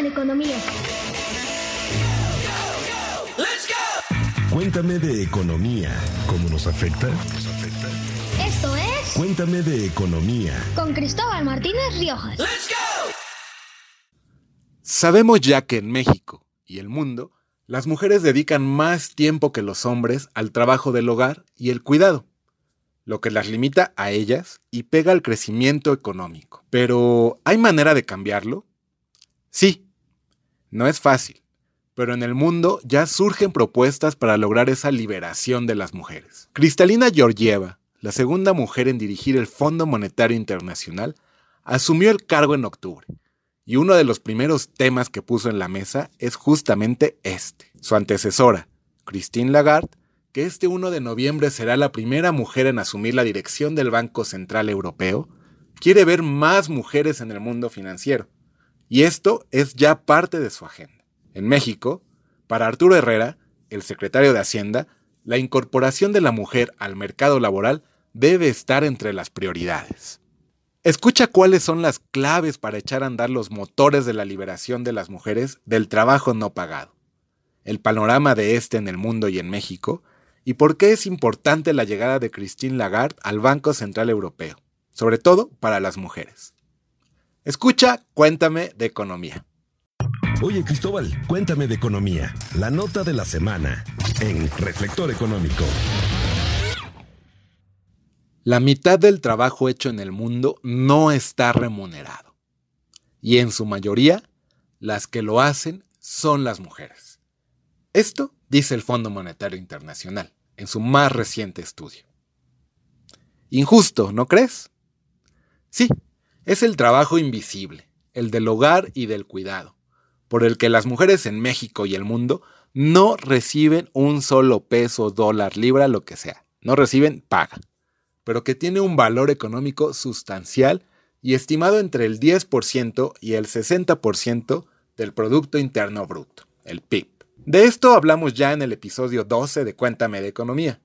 De economía. Cuéntame de economía. ¿Cómo nos afecta? Esto es Cuéntame de economía. con Cristóbal Martínez Riojas. Sabemos ya que en México y el mundo, las mujeres dedican más tiempo que los hombres al trabajo del hogar y el cuidado, lo que las limita a ellas y pega al crecimiento económico. Pero, ¿hay manera de cambiarlo? Sí, no es fácil, pero en el mundo ya surgen propuestas para lograr esa liberación de las mujeres. Cristalina Georgieva, la segunda mujer en dirigir el Fondo Monetario Internacional, asumió el cargo en octubre. Y uno de los primeros temas que puso en la mesa es justamente este. Su antecesora, Christine Lagarde, que este 1 de noviembre será la primera mujer en asumir la dirección del Banco Central Europeo, quiere ver más mujeres en el mundo financiero. Y esto es ya parte de su agenda. En México, para Arturo Herrera, el secretario de Hacienda, la incorporación de la mujer al mercado laboral debe estar entre las prioridades. Escucha cuáles son las claves para echar a andar los motores de la liberación de las mujeres del trabajo no pagado, el panorama de este en el mundo y en México, y por qué es importante la llegada de Christine Lagarde al Banco Central Europeo, sobre todo para las mujeres. Escucha, cuéntame de economía. Oye Cristóbal, cuéntame de economía. La nota de la semana en Reflector Económico. La mitad del trabajo hecho en el mundo no está remunerado. Y en su mayoría, las que lo hacen son las mujeres. Esto dice el Fondo Monetario Internacional en su más reciente estudio. Injusto, ¿no crees? Sí, es el trabajo invisible, el del hogar y del cuidado, por el que las mujeres en México y el mundo no reciben un solo peso, dólar, libra, lo que sea. No reciben paga pero que tiene un valor económico sustancial y estimado entre el 10% y el 60% del Producto Interno Bruto, el PIB. De esto hablamos ya en el episodio 12 de Cuéntame de Economía,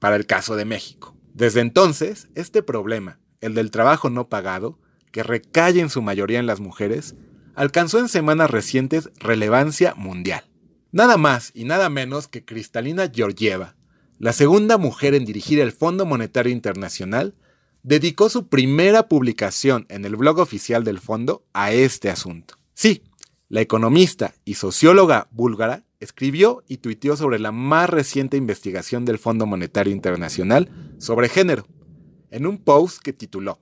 para el caso de México. Desde entonces, este problema, el del trabajo no pagado, que recae en su mayoría en las mujeres, alcanzó en semanas recientes relevancia mundial. Nada más y nada menos que Cristalina Georgieva, la segunda mujer en dirigir el Fondo Monetario Internacional, dedicó su primera publicación en el blog oficial del fondo a este asunto. Sí, la economista y socióloga búlgara escribió y tuiteó sobre la más reciente investigación del Fondo Monetario Internacional sobre género, en un post que tituló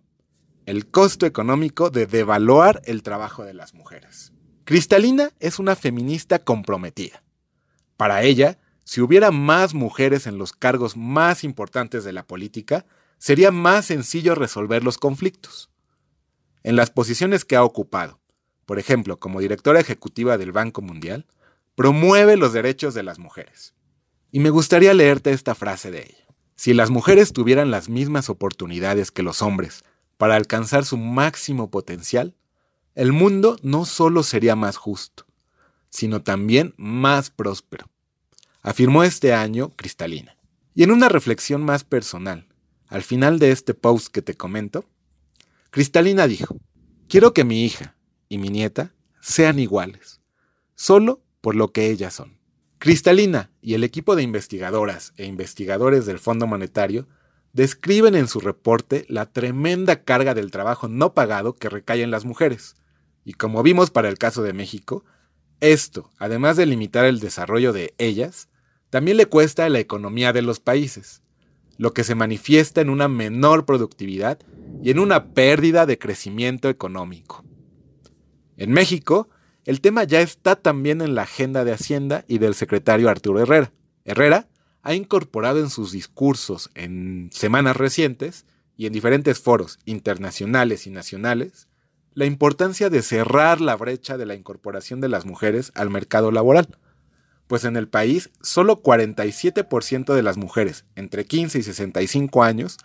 El costo económico de devaluar el trabajo de las mujeres. Cristalina es una feminista comprometida. Para ella, si hubiera más mujeres en los cargos más importantes de la política, sería más sencillo resolver los conflictos. En las posiciones que ha ocupado, por ejemplo, como directora ejecutiva del Banco Mundial, promueve los derechos de las mujeres. Y me gustaría leerte esta frase de ella. Si las mujeres tuvieran las mismas oportunidades que los hombres para alcanzar su máximo potencial, el mundo no solo sería más justo, sino también más próspero afirmó este año Cristalina. Y en una reflexión más personal, al final de este post que te comento, Cristalina dijo, quiero que mi hija y mi nieta sean iguales, solo por lo que ellas son. Cristalina y el equipo de investigadoras e investigadores del Fondo Monetario describen en su reporte la tremenda carga del trabajo no pagado que recae en las mujeres. Y como vimos para el caso de México, esto, además de limitar el desarrollo de ellas, también le cuesta a la economía de los países, lo que se manifiesta en una menor productividad y en una pérdida de crecimiento económico. En México, el tema ya está también en la agenda de Hacienda y del secretario Arturo Herrera. Herrera ha incorporado en sus discursos en semanas recientes y en diferentes foros internacionales y nacionales la importancia de cerrar la brecha de la incorporación de las mujeres al mercado laboral, pues en el país solo 47% de las mujeres entre 15 y 65 años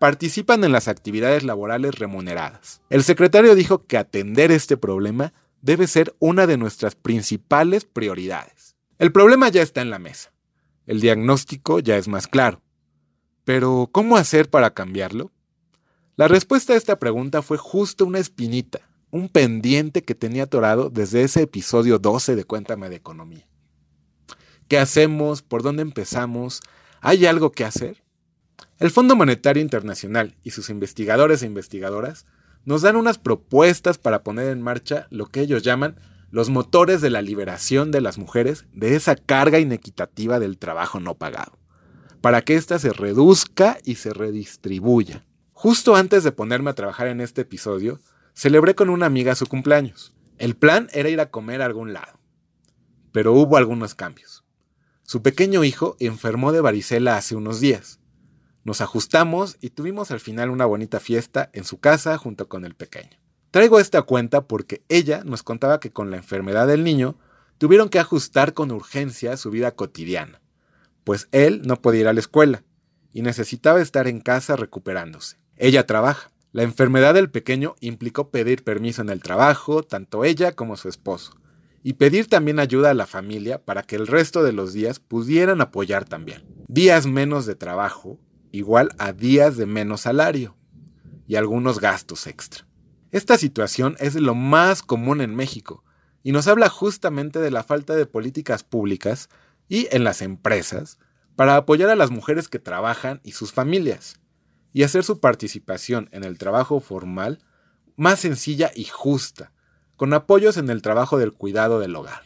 participan en las actividades laborales remuneradas. El secretario dijo que atender este problema debe ser una de nuestras principales prioridades. El problema ya está en la mesa. El diagnóstico ya es más claro. Pero, ¿cómo hacer para cambiarlo? La respuesta a esta pregunta fue justo una espinita, un pendiente que tenía atorado desde ese episodio 12 de Cuéntame de Economía. ¿Qué hacemos? ¿Por dónde empezamos? ¿Hay algo que hacer? El Fondo Monetario Internacional y sus investigadores e investigadoras nos dan unas propuestas para poner en marcha lo que ellos llaman los motores de la liberación de las mujeres de esa carga inequitativa del trabajo no pagado, para que ésta se reduzca y se redistribuya. Justo antes de ponerme a trabajar en este episodio, celebré con una amiga su cumpleaños. El plan era ir a comer a algún lado, pero hubo algunos cambios. Su pequeño hijo enfermó de varicela hace unos días. Nos ajustamos y tuvimos al final una bonita fiesta en su casa junto con el pequeño. Traigo esta cuenta porque ella nos contaba que con la enfermedad del niño tuvieron que ajustar con urgencia su vida cotidiana, pues él no podía ir a la escuela y necesitaba estar en casa recuperándose. Ella trabaja. La enfermedad del pequeño implicó pedir permiso en el trabajo, tanto ella como su esposo, y pedir también ayuda a la familia para que el resto de los días pudieran apoyar también. Días menos de trabajo igual a días de menos salario y algunos gastos extra. Esta situación es lo más común en México y nos habla justamente de la falta de políticas públicas y en las empresas para apoyar a las mujeres que trabajan y sus familias y hacer su participación en el trabajo formal más sencilla y justa, con apoyos en el trabajo del cuidado del hogar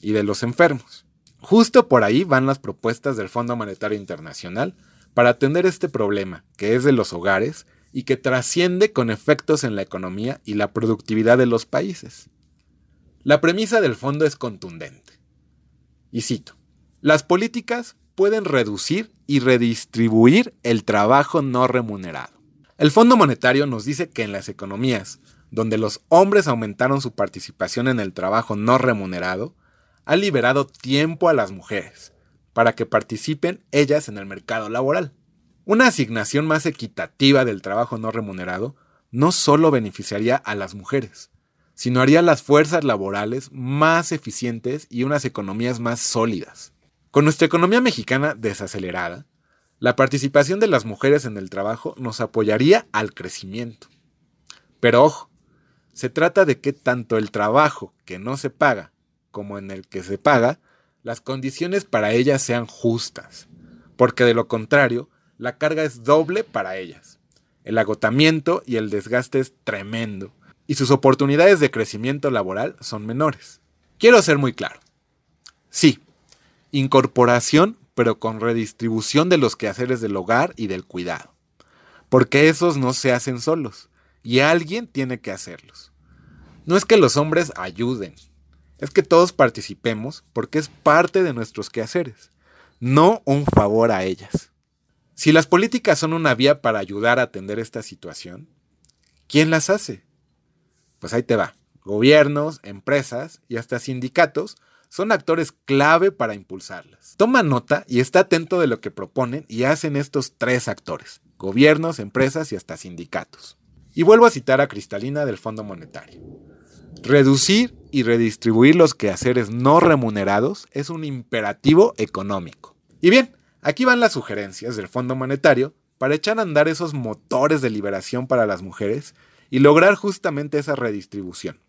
y de los enfermos. Justo por ahí van las propuestas del Fondo Monetario Internacional para atender este problema, que es de los hogares y que trasciende con efectos en la economía y la productividad de los países. La premisa del fondo es contundente. Y cito, las políticas pueden reducir y redistribuir el trabajo no remunerado. El Fondo Monetario nos dice que en las economías donde los hombres aumentaron su participación en el trabajo no remunerado, ha liberado tiempo a las mujeres para que participen ellas en el mercado laboral. Una asignación más equitativa del trabajo no remunerado no solo beneficiaría a las mujeres, sino haría las fuerzas laborales más eficientes y unas economías más sólidas. Con nuestra economía mexicana desacelerada, la participación de las mujeres en el trabajo nos apoyaría al crecimiento. Pero ojo, se trata de que tanto el trabajo que no se paga como en el que se paga, las condiciones para ellas sean justas, porque de lo contrario, la carga es doble para ellas. El agotamiento y el desgaste es tremendo, y sus oportunidades de crecimiento laboral son menores. Quiero ser muy claro. Sí, incorporación, pero con redistribución de los quehaceres del hogar y del cuidado. Porque esos no se hacen solos, y alguien tiene que hacerlos. No es que los hombres ayuden, es que todos participemos porque es parte de nuestros quehaceres, no un favor a ellas. Si las políticas son una vía para ayudar a atender esta situación, ¿quién las hace? Pues ahí te va. Gobiernos, empresas y hasta sindicatos son actores clave para impulsarlas. Toma nota y está atento de lo que proponen y hacen estos tres actores, gobiernos, empresas y hasta sindicatos. Y vuelvo a citar a Cristalina del Fondo Monetario. Reducir y redistribuir los quehaceres no remunerados es un imperativo económico. Y bien, Aquí van las sugerencias del Fondo Monetario para echar a andar esos motores de liberación para las mujeres y lograr justamente esa redistribución.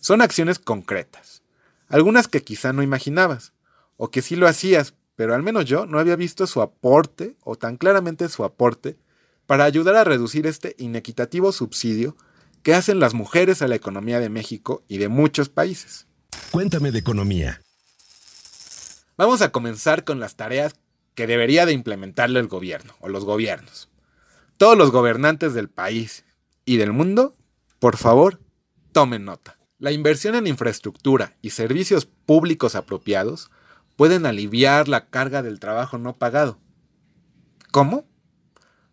Son acciones concretas, algunas que quizá no imaginabas, o que sí lo hacías, pero al menos yo no había visto su aporte, o tan claramente su aporte, para ayudar a reducir este inequitativo subsidio que hacen las mujeres a la economía de México y de muchos países. Cuéntame de economía. Vamos a comenzar con las tareas que debería de implementarlo el gobierno o los gobiernos. Todos los gobernantes del país y del mundo, por favor, tomen nota. La inversión en infraestructura y servicios públicos apropiados pueden aliviar la carga del trabajo no pagado. ¿Cómo?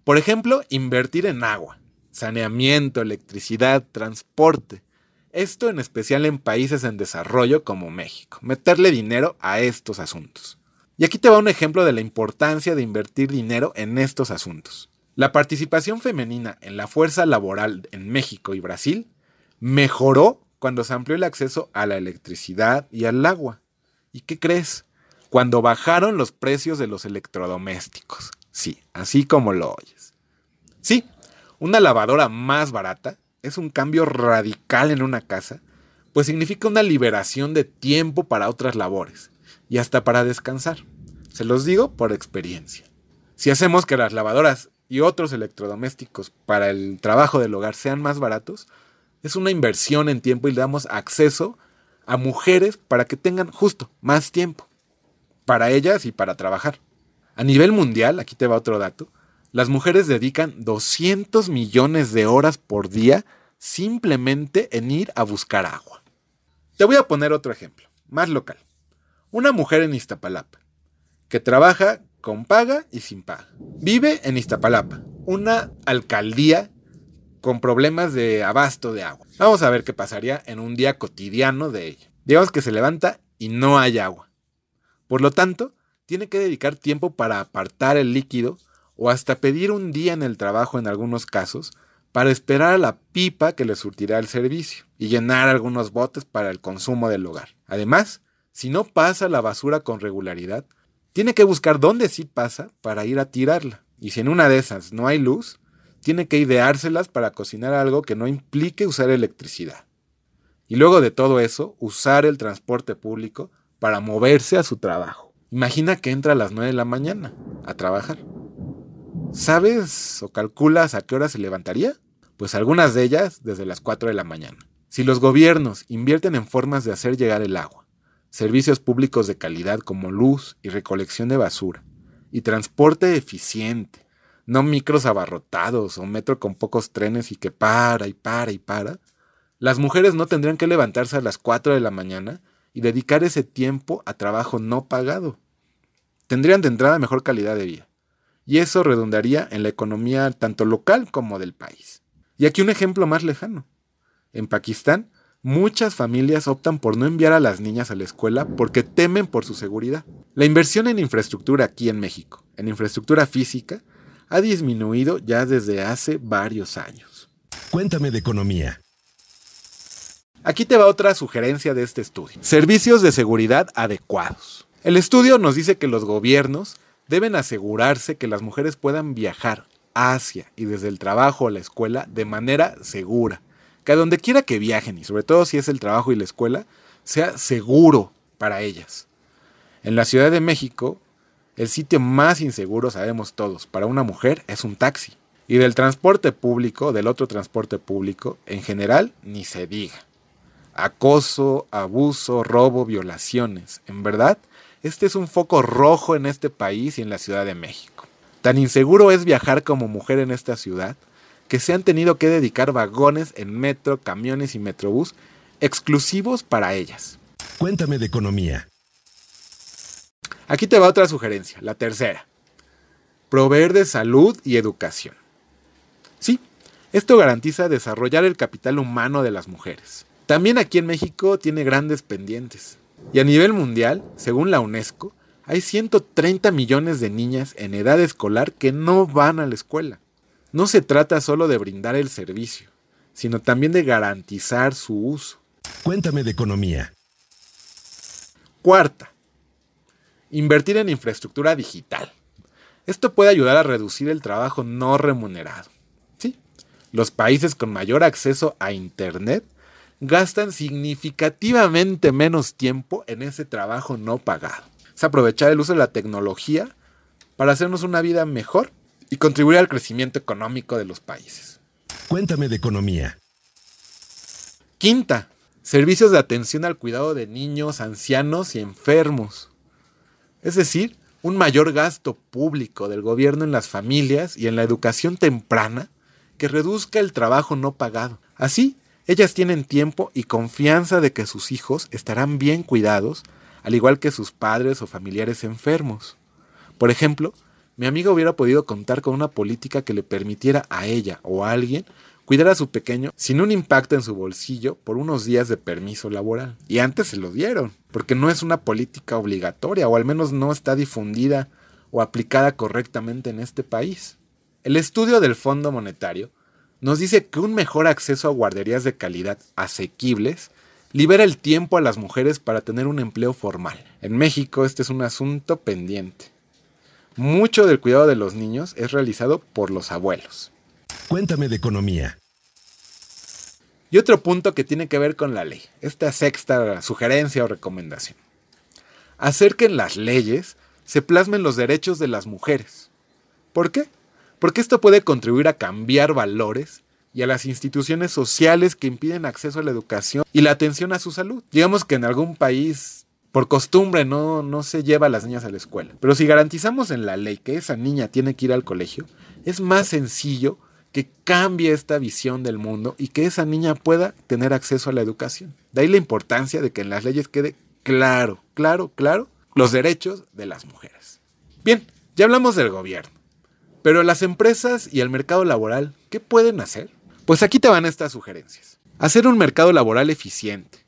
Por ejemplo, invertir en agua, saneamiento, electricidad, transporte. Esto en especial en países en desarrollo como México. Meterle dinero a estos asuntos. Y aquí te va un ejemplo de la importancia de invertir dinero en estos asuntos. La participación femenina en la fuerza laboral en México y Brasil mejoró cuando se amplió el acceso a la electricidad y al agua. ¿Y qué crees? Cuando bajaron los precios de los electrodomésticos. Sí, así como lo oyes. Sí, una lavadora más barata es un cambio radical en una casa, pues significa una liberación de tiempo para otras labores y hasta para descansar. Se los digo por experiencia. Si hacemos que las lavadoras y otros electrodomésticos para el trabajo del hogar sean más baratos, es una inversión en tiempo y le damos acceso a mujeres para que tengan justo más tiempo para ellas y para trabajar. A nivel mundial, aquí te va otro dato, las mujeres dedican 200 millones de horas por día simplemente en ir a buscar agua. Te voy a poner otro ejemplo, más local. Una mujer en Iztapalapa, que trabaja con paga y sin paga. Vive en Iztapalapa, una alcaldía con problemas de abasto de agua. Vamos a ver qué pasaría en un día cotidiano de ella. Digamos que se levanta y no hay agua. Por lo tanto, tiene que dedicar tiempo para apartar el líquido o hasta pedir un día en el trabajo en algunos casos para esperar a la pipa que le surtirá el servicio y llenar algunos botes para el consumo del hogar. Además, si no pasa la basura con regularidad, tiene que buscar dónde sí pasa para ir a tirarla. Y si en una de esas no hay luz, tiene que ideárselas para cocinar algo que no implique usar electricidad. Y luego de todo eso, usar el transporte público para moverse a su trabajo. Imagina que entra a las 9 de la mañana a trabajar. ¿Sabes o calculas a qué hora se levantaría? Pues algunas de ellas desde las 4 de la mañana. Si los gobiernos invierten en formas de hacer llegar el agua, servicios públicos de calidad como luz y recolección de basura, y transporte eficiente, no micros abarrotados o metro con pocos trenes y que para y para y para, las mujeres no tendrían que levantarse a las 4 de la mañana y dedicar ese tiempo a trabajo no pagado. Tendrían de entrada mejor calidad de vida. Y eso redundaría en la economía tanto local como del país. Y aquí un ejemplo más lejano. En Pakistán, muchas familias optan por no enviar a las niñas a la escuela porque temen por su seguridad. La inversión en infraestructura aquí en México, en infraestructura física, ha disminuido ya desde hace varios años. Cuéntame de economía. Aquí te va otra sugerencia de este estudio. Servicios de seguridad adecuados. El estudio nos dice que los gobiernos deben asegurarse que las mujeres puedan viajar hacia y desde el trabajo a la escuela de manera segura. Que a donde quiera que viajen, y sobre todo si es el trabajo y la escuela, sea seguro para ellas. En la Ciudad de México, el sitio más inseguro, sabemos todos, para una mujer es un taxi. Y del transporte público, del otro transporte público, en general, ni se diga. Acoso, abuso, robo, violaciones. En verdad, este es un foco rojo en este país y en la Ciudad de México. Tan inseguro es viajar como mujer en esta ciudad que se han tenido que dedicar vagones en metro, camiones y metrobús exclusivos para ellas. Cuéntame de economía. Aquí te va otra sugerencia, la tercera. Proveer de salud y educación. Sí, esto garantiza desarrollar el capital humano de las mujeres. También aquí en México tiene grandes pendientes. Y a nivel mundial, según la UNESCO, hay 130 millones de niñas en edad escolar que no van a la escuela. No se trata solo de brindar el servicio, sino también de garantizar su uso. Cuéntame de economía. Cuarta, Invertir en infraestructura digital. Esto puede ayudar a reducir el trabajo no remunerado. ¿Sí? Los países con mayor acceso a Internet gastan significativamente menos tiempo en ese trabajo no pagado. Es aprovechar el uso de la tecnología para hacernos una vida mejor y contribuir al crecimiento económico de los países. Cuéntame de economía. Quinta, servicios de atención al cuidado de niños, ancianos y enfermos. Es decir, un mayor gasto público del gobierno en las familias y en la educación temprana que reduzca el trabajo no pagado. Así, ellas tienen tiempo y confianza de que sus hijos estarán bien cuidados, al igual que sus padres o familiares enfermos. Por ejemplo, mi amiga hubiera podido contar con una política que le permitiera a ella o a alguien cuidar a su pequeño sin un impacto en su bolsillo por unos días de permiso laboral. Y antes se lo dieron, porque no es una política obligatoria o al menos no está difundida o aplicada correctamente en este país. El estudio del Fondo Monetario nos dice que un mejor acceso a guarderías de calidad asequibles libera el tiempo a las mujeres para tener un empleo formal. En México este es un asunto pendiente. Mucho del cuidado de los niños es realizado por los abuelos. Cuéntame de economía. Y otro punto que tiene que ver con la ley, esta sexta sugerencia o recomendación. Hacer que en las leyes se plasmen los derechos de las mujeres. ¿Por qué? Porque esto puede contribuir a cambiar valores y a las instituciones sociales que impiden acceso a la educación y la atención a su salud. Digamos que en algún país, por costumbre, no, no se lleva a las niñas a la escuela. Pero si garantizamos en la ley que esa niña tiene que ir al colegio, es más sencillo que cambie esta visión del mundo y que esa niña pueda tener acceso a la educación. De ahí la importancia de que en las leyes quede claro, claro, claro los derechos de las mujeres. Bien, ya hablamos del gobierno, pero las empresas y el mercado laboral, ¿qué pueden hacer? Pues aquí te van estas sugerencias. Hacer un mercado laboral eficiente,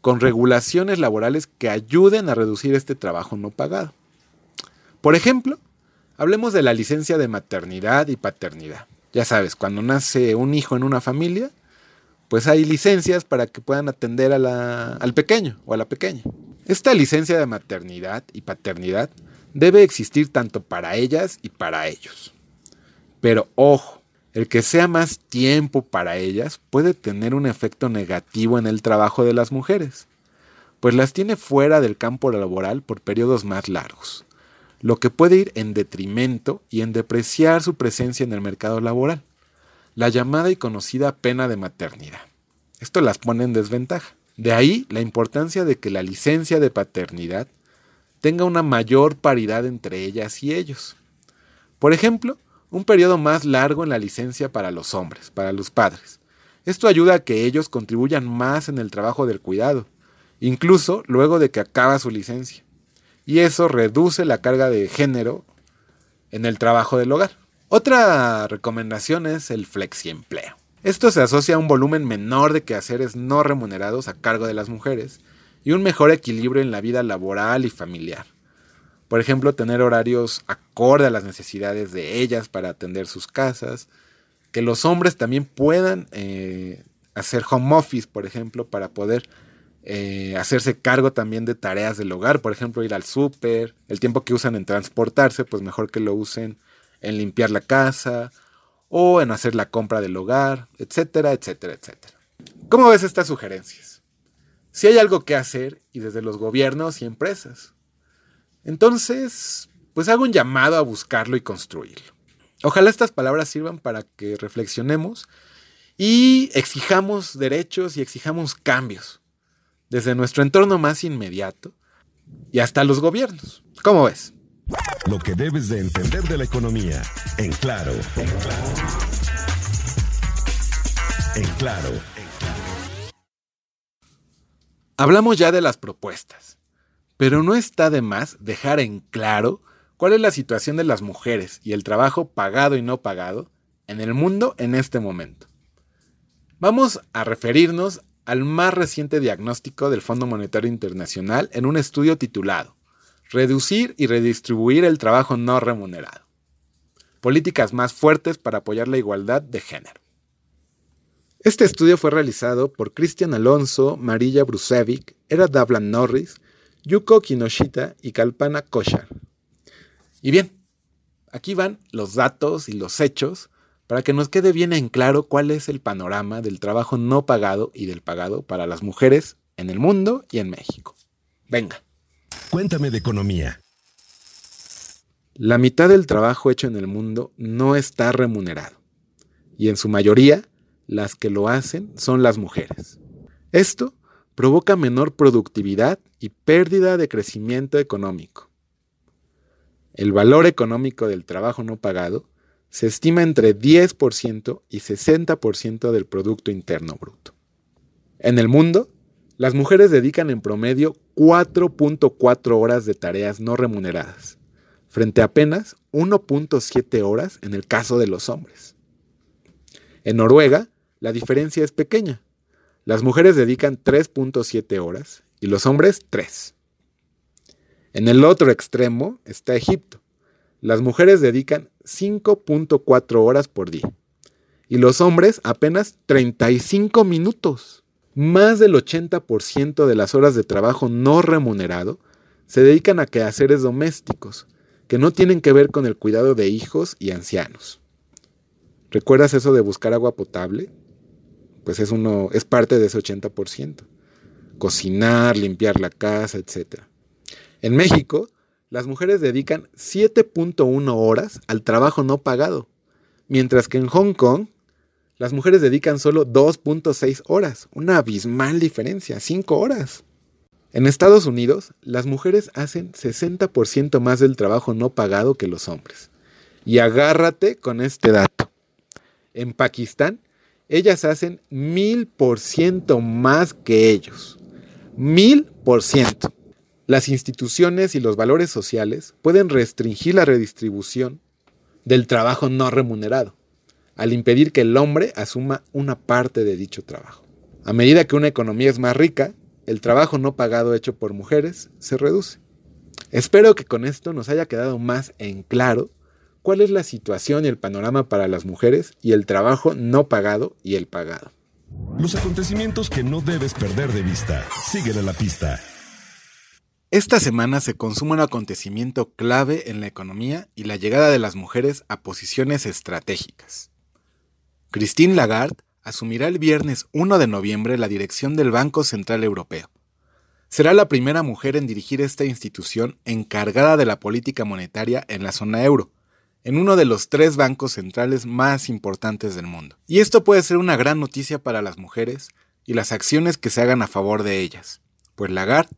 con regulaciones laborales que ayuden a reducir este trabajo no pagado. Por ejemplo, hablemos de la licencia de maternidad y paternidad. Ya sabes, cuando nace un hijo en una familia, pues hay licencias para que puedan atender al pequeño o a la pequeña. Esta licencia de maternidad y paternidad debe existir tanto para ellas y para ellos. Pero ojo, el que sea más tiempo para ellas puede tener un efecto negativo en el trabajo de las mujeres, pues las tiene fuera del campo laboral por periodos más largos, lo que puede ir en detrimento y en depreciar su presencia en el mercado laboral, la llamada y conocida pena de maternidad. Esto las pone en desventaja. De ahí la importancia de que la licencia de paternidad tenga una mayor paridad entre ellas y ellos. Por ejemplo, un periodo más largo en la licencia para los hombres, para los padres. Esto ayuda a que ellos contribuyan más en el trabajo del cuidado, incluso luego de que acaba su licencia. Y eso reduce la carga de género en el trabajo del hogar. Otra recomendación es el flexiempleo. Esto se asocia a un volumen menor de quehaceres no remunerados a cargo de las mujeres y un mejor equilibrio en la vida laboral y familiar. Por ejemplo, tener horarios acorde a las necesidades de ellas para atender sus casas. Que los hombres también puedan eh, hacer home office, por ejemplo, para poder eh, hacerse cargo también de tareas del hogar. Por ejemplo, ir al súper. El tiempo que usan en transportarse, pues mejor que lo usen en limpiar la casa o en hacer la compra del hogar, etcétera, etcétera, etcétera. ¿Cómo ves estas sugerencias? Si hay algo que hacer y desde los gobiernos y empresas. Entonces, pues hago un llamado a buscarlo y construirlo. Ojalá estas palabras sirvan para que reflexionemos y exijamos derechos y exijamos cambios desde nuestro entorno más inmediato y hasta los gobiernos. ¿Cómo ves? Lo que debes de entender de la economía en claro. En claro. En claro. Hablamos ya de las propuestas. Pero no está de más dejar en claro cuál es la situación de las mujeres y el trabajo pagado y no pagado en el mundo en este momento. Vamos a referirnos al más reciente diagnóstico del Fondo Monetario Internacional en un estudio titulado Reducir y redistribuir el trabajo no remunerado. Políticas más fuertes para apoyar la igualdad de género. Este estudio fue realizado por Cristian Alonso, Marilla Brusevic, Era Davlan Norris, Yuko Kinoshita y Kalpana Koshar. Y bien, aquí van los datos y los hechos para que nos quede bien en claro cuál es el panorama del trabajo no pagado y del pagado para las mujeres en el mundo y en México. Venga. Cuéntame de economía. La mitad del trabajo hecho en el mundo no está remunerado. Y en su mayoría, las que lo hacen son las mujeres. Esto provoca menor productividad y pérdida de crecimiento económico. El valor económico del trabajo no pagado se estima entre 10% y 60% del Producto Interno Bruto. En el mundo, las mujeres dedican en promedio 4.4 horas de tareas no remuneradas, frente a apenas 1.7 horas en el caso de los hombres. En Noruega, la diferencia es pequeña, las mujeres dedican 3.7 horas y los hombres 3. En el otro extremo está Egipto. Las mujeres dedican 5.4 horas por día y los hombres apenas 35 minutos. Más del 80% de las horas de trabajo no remunerado se dedican a quehaceres domésticos, que no tienen que ver con el cuidado de hijos y ancianos. ¿Recuerdas eso de buscar agua potable? Pues es, uno, es parte de ese 80%. Cocinar, limpiar la casa, etc. En México, las mujeres dedican 7.1 horas al trabajo no pagado, mientras que en Hong Kong las mujeres dedican solo 2.6 horas, una abismal diferencia, 5 horas. En Estados Unidos, las mujeres hacen 60% más del trabajo no pagado que los hombres. Y agárrate con este dato. En Pakistán, ellas hacen mil por ciento más que ellos. Mil por ciento. Las instituciones y los valores sociales pueden restringir la redistribución del trabajo no remunerado, al impedir que el hombre asuma una parte de dicho trabajo. A medida que una economía es más rica, el trabajo no pagado hecho por mujeres se reduce. Espero que con esto nos haya quedado más en claro cuál es la situación y el panorama para las mujeres y el trabajo no pagado y el pagado. Los acontecimientos que no debes perder de vista. Síguele la pista. Esta semana se consume un acontecimiento clave en la economía y la llegada de las mujeres a posiciones estratégicas. Christine Lagarde asumirá el viernes 1 de noviembre la dirección del Banco Central Europeo. Será la primera mujer en dirigir esta institución encargada de la política monetaria en la zona euro, en uno de los tres bancos centrales más importantes del mundo. Y esto puede ser una gran noticia para las mujeres y las acciones que se hagan a favor de ellas, pues Lagarde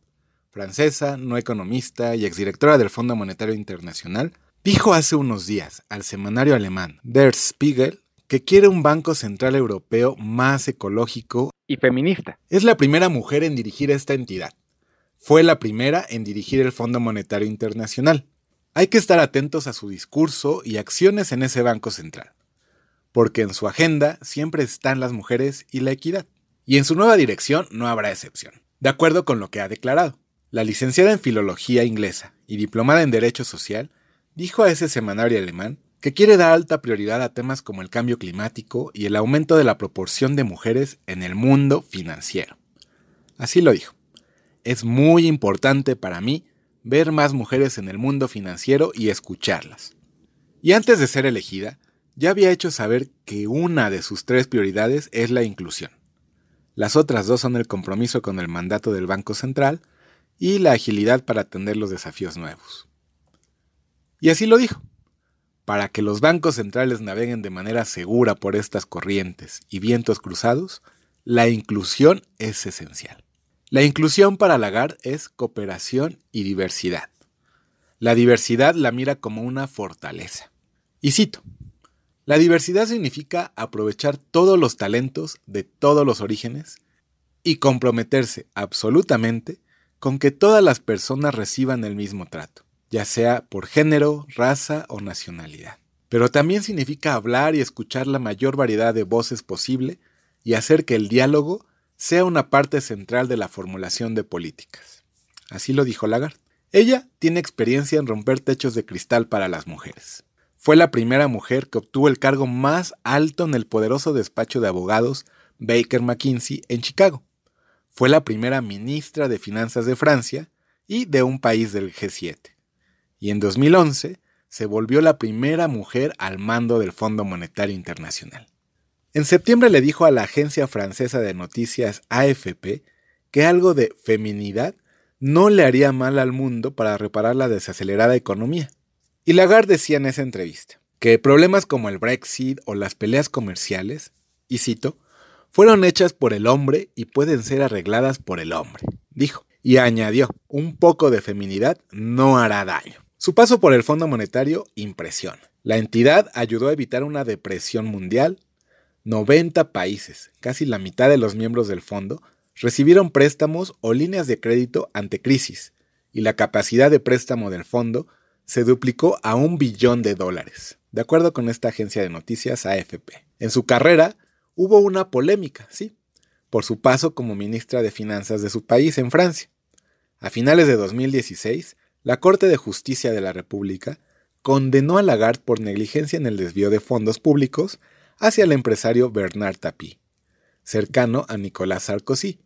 francesa, no economista y exdirectora del Fondo Monetario Internacional, dijo hace unos días al semanario alemán Der Spiegel que quiere un Banco Central Europeo más ecológico y feminista. Es la primera mujer en dirigir esta entidad. Fue la primera en dirigir el Fondo Monetario Internacional. Hay que estar atentos a su discurso y acciones en ese Banco Central, porque en su agenda siempre están las mujeres y la equidad. Y en su nueva dirección no habrá excepción, de acuerdo con lo que ha declarado. La licenciada en Filología Inglesa y diplomada en Derecho Social dijo a ese semanario alemán que quiere dar alta prioridad a temas como el cambio climático y el aumento de la proporción de mujeres en el mundo financiero. Así lo dijo. Es muy importante para mí ver más mujeres en el mundo financiero y escucharlas. Y antes de ser elegida, ya había hecho saber que una de sus tres prioridades es la inclusión. Las otras dos son el compromiso con el mandato del Banco Central y la agilidad para atender los desafíos nuevos. Y así lo dijo. Para que los bancos centrales naveguen de manera segura por estas corrientes y vientos cruzados, la inclusión es esencial. La inclusión para Lagarde es cooperación y diversidad. La diversidad la mira como una fortaleza. Y cito, la diversidad significa aprovechar todos los talentos de todos los orígenes y comprometerse absolutamente con que todas las personas reciban el mismo trato, ya sea por género, raza o nacionalidad. Pero también significa hablar y escuchar la mayor variedad de voces posible y hacer que el diálogo sea una parte central de la formulación de políticas. Así lo dijo Lagarde. Ella tiene experiencia en romper techos de cristal para las mujeres. Fue la primera mujer que obtuvo el cargo más alto en el poderoso despacho de abogados Baker McKinsey en Chicago fue la primera ministra de Finanzas de Francia y de un país del G7. Y en 2011 se volvió la primera mujer al mando del Fondo Monetario Internacional. En septiembre le dijo a la agencia francesa de noticias AFP que algo de feminidad no le haría mal al mundo para reparar la desacelerada economía. Y Lagarde decía en esa entrevista que problemas como el Brexit o las peleas comerciales, y cito, fueron hechas por el hombre y pueden ser arregladas por el hombre, dijo. Y añadió, un poco de feminidad no hará daño. Su paso por el Fondo Monetario impresiona. La entidad ayudó a evitar una depresión mundial. 90 países, casi la mitad de los miembros del fondo, recibieron préstamos o líneas de crédito ante crisis, y la capacidad de préstamo del fondo se duplicó a un billón de dólares, de acuerdo con esta agencia de noticias AFP. En su carrera, hubo una polémica, sí, por su paso como ministra de Finanzas de su país en Francia. A finales de 2016, la Corte de Justicia de la República condenó a Lagarde por negligencia en el desvío de fondos públicos hacia el empresario Bernard Tapie, cercano a Nicolas Sarkozy,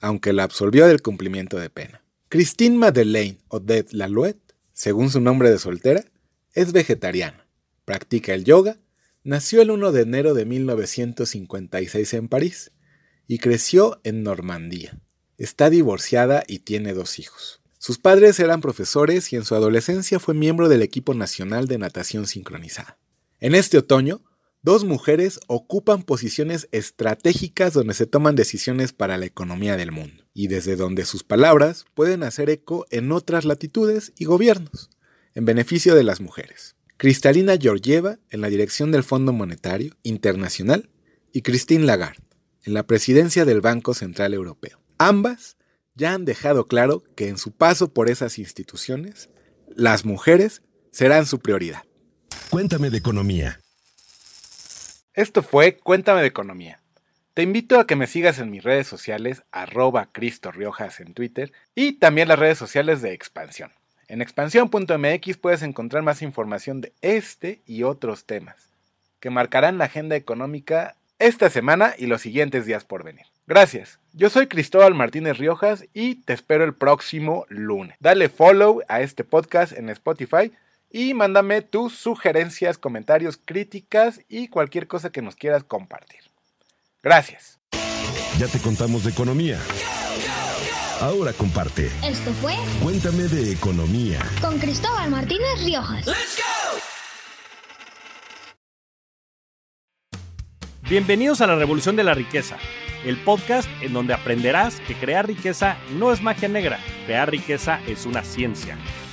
aunque la absolvió del cumplimiento de pena. Christine Madeleine Odette Lalouette, según su nombre de soltera, es vegetariana, practica el yoga Nació el 1 de enero de 1956 en París y creció en Normandía. Está divorciada y tiene dos hijos. Sus padres eran profesores y en su adolescencia fue miembro del equipo nacional de natación sincronizada. En este otoño, dos mujeres ocupan posiciones estratégicas donde se toman decisiones para la economía del mundo y desde donde sus palabras pueden hacer eco en otras latitudes y gobiernos, en beneficio de las mujeres. Cristalina Georgieva en la dirección del Fondo Monetario Internacional y Christine Lagarde en la presidencia del Banco Central Europeo. Ambas ya han dejado claro que en su paso por esas instituciones, las mujeres serán su prioridad. Cuéntame de economía. Esto fue Cuéntame de Economía. Te invito a que me sigas en mis redes sociales, arroba Cristo Riojas en Twitter y también las redes sociales de Expansión. En expansión.mx puedes encontrar más información de este y otros temas que marcarán la agenda económica esta semana y los siguientes días por venir. Gracias. Yo soy Cristóbal Martínez Riojas y te espero el próximo lunes. Dale follow a este podcast en Spotify y mándame tus sugerencias, comentarios, críticas y cualquier cosa que nos quieras compartir. Gracias. Ya te contamos de economía. Ahora comparte. Esto fue Cuéntame de economía. con Cristóbal Martínez Riojas. Bienvenidos a la Revolución de la Riqueza, el podcast en donde aprenderás que crear riqueza no es magia negra, crear riqueza es una ciencia.